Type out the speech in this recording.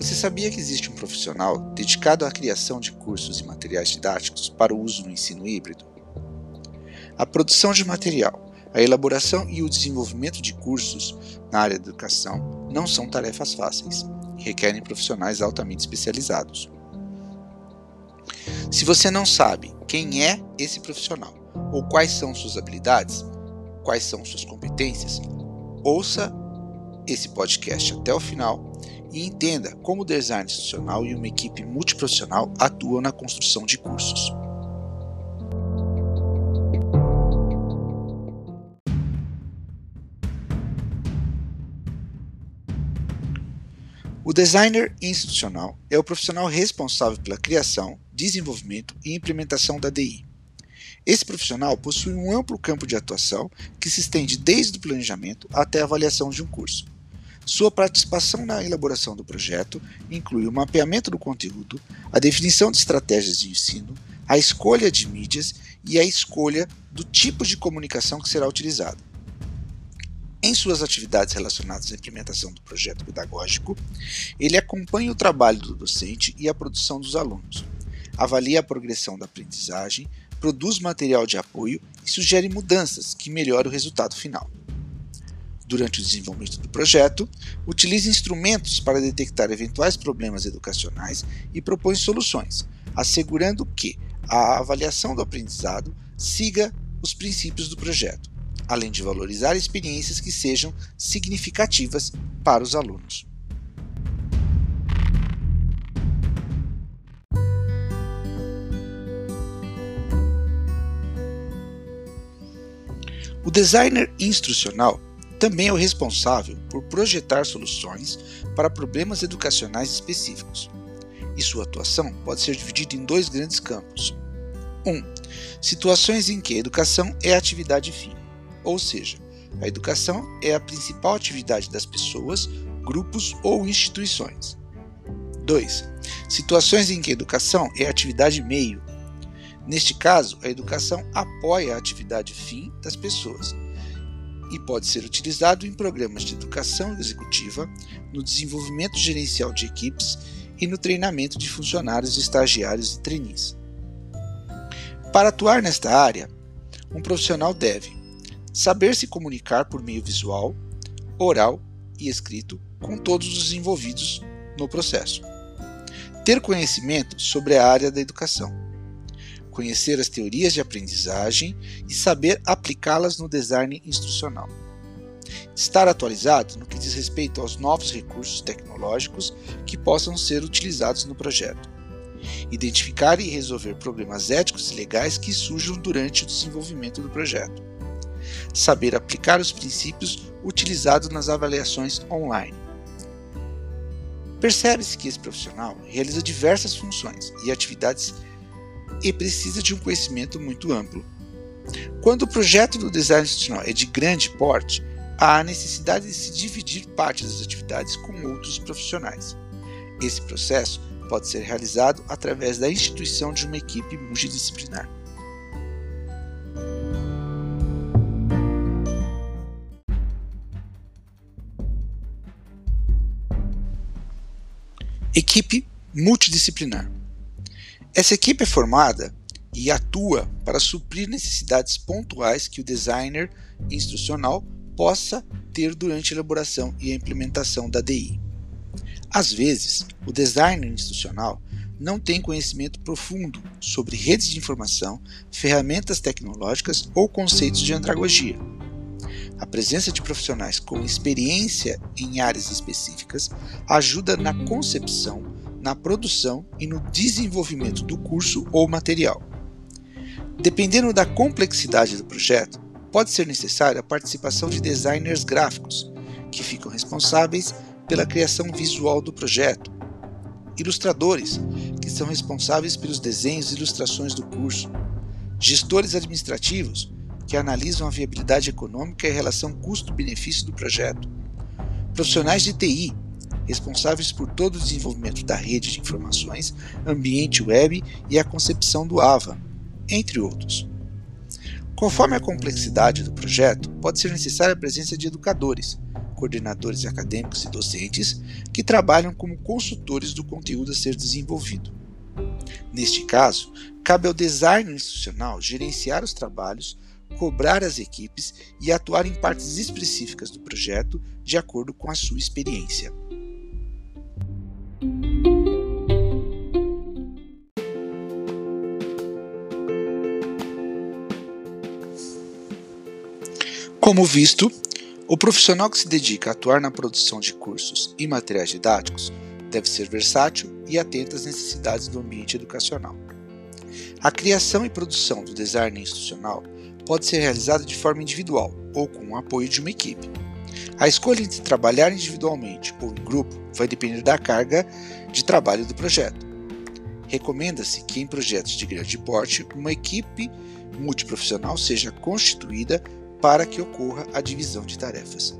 Você sabia que existe um profissional dedicado à criação de cursos e materiais didáticos para o uso no ensino híbrido? A produção de material, a elaboração e o desenvolvimento de cursos na área da educação não são tarefas fáceis e requerem profissionais altamente especializados. Se você não sabe quem é esse profissional ou quais são suas habilidades, quais são suas competências, ouça esse podcast até o final e entenda como o design institucional e uma equipe multiprofissional atuam na construção de cursos. O designer institucional é o profissional responsável pela criação, desenvolvimento e implementação da DI. Esse profissional possui um amplo campo de atuação que se estende desde o planejamento até a avaliação de um curso. Sua participação na elaboração do projeto inclui o mapeamento do conteúdo, a definição de estratégias de ensino, a escolha de mídias e a escolha do tipo de comunicação que será utilizado. Em suas atividades relacionadas à implementação do projeto pedagógico, ele acompanha o trabalho do docente e a produção dos alunos, avalia a progressão da aprendizagem, produz material de apoio e sugere mudanças que melhoram o resultado final. Durante o desenvolvimento do projeto, utiliza instrumentos para detectar eventuais problemas educacionais e propõe soluções, assegurando que a avaliação do aprendizado siga os princípios do projeto além de valorizar experiências que sejam significativas para os alunos. O designer instrucional também é o responsável por projetar soluções para problemas educacionais específicos. E sua atuação pode ser dividida em dois grandes campos. 1. Um, situações em que a educação é atividade fim. Ou seja, a educação é a principal atividade das pessoas, grupos ou instituições. 2. Situações em que a educação é atividade meio. Neste caso, a educação apoia a atividade fim das pessoas e pode ser utilizado em programas de educação executiva, no desenvolvimento gerencial de equipes e no treinamento de funcionários, estagiários e trainees. Para atuar nesta área, um profissional deve saber se comunicar por meio visual, oral e escrito com todos os envolvidos no processo. Ter conhecimento sobre a área da educação. Conhecer as teorias de aprendizagem e saber aplicá-las no design instrucional. Estar atualizado no que diz respeito aos novos recursos tecnológicos que possam ser utilizados no projeto. Identificar e resolver problemas éticos e legais que surjam durante o desenvolvimento do projeto saber aplicar os princípios utilizados nas avaliações online. Percebe-se que esse profissional realiza diversas funções e atividades e precisa de um conhecimento muito amplo. Quando o projeto do design institucional é de grande porte, há a necessidade de se dividir parte das atividades com outros profissionais. Esse processo pode ser realizado através da instituição de uma equipe multidisciplinar. Equipe multidisciplinar. Essa equipe é formada e atua para suprir necessidades pontuais que o designer instrucional possa ter durante a elaboração e a implementação da DI. Às vezes, o designer institucional não tem conhecimento profundo sobre redes de informação, ferramentas tecnológicas ou conceitos de andragogia. A presença de profissionais com experiência em áreas específicas ajuda na concepção, na produção e no desenvolvimento do curso ou material. Dependendo da complexidade do projeto, pode ser necessária a participação de designers gráficos, que ficam responsáveis pela criação visual do projeto, ilustradores, que são responsáveis pelos desenhos e ilustrações do curso, gestores administrativos, que analisam a viabilidade econômica e a relação custo-benefício do projeto. Profissionais de TI, responsáveis por todo o desenvolvimento da rede de informações, ambiente web e a concepção do AVA, entre outros. Conforme a complexidade do projeto, pode ser necessária a presença de educadores, coordenadores acadêmicos e docentes que trabalham como consultores do conteúdo a ser desenvolvido. Neste caso, cabe ao designer institucional gerenciar os trabalhos, cobrar as equipes e atuar em partes específicas do projeto de acordo com a sua experiência. Como visto, o profissional que se dedica a atuar na produção de cursos e materiais didáticos deve ser versátil e atento às necessidades do ambiente educacional. A criação e produção do design institucional pode ser realizada de forma individual ou com o apoio de uma equipe. A escolha entre trabalhar individualmente ou em grupo vai depender da carga de trabalho do projeto. Recomenda-se que em projetos de grande porte, uma equipe multiprofissional seja constituída para que ocorra a divisão de tarefas.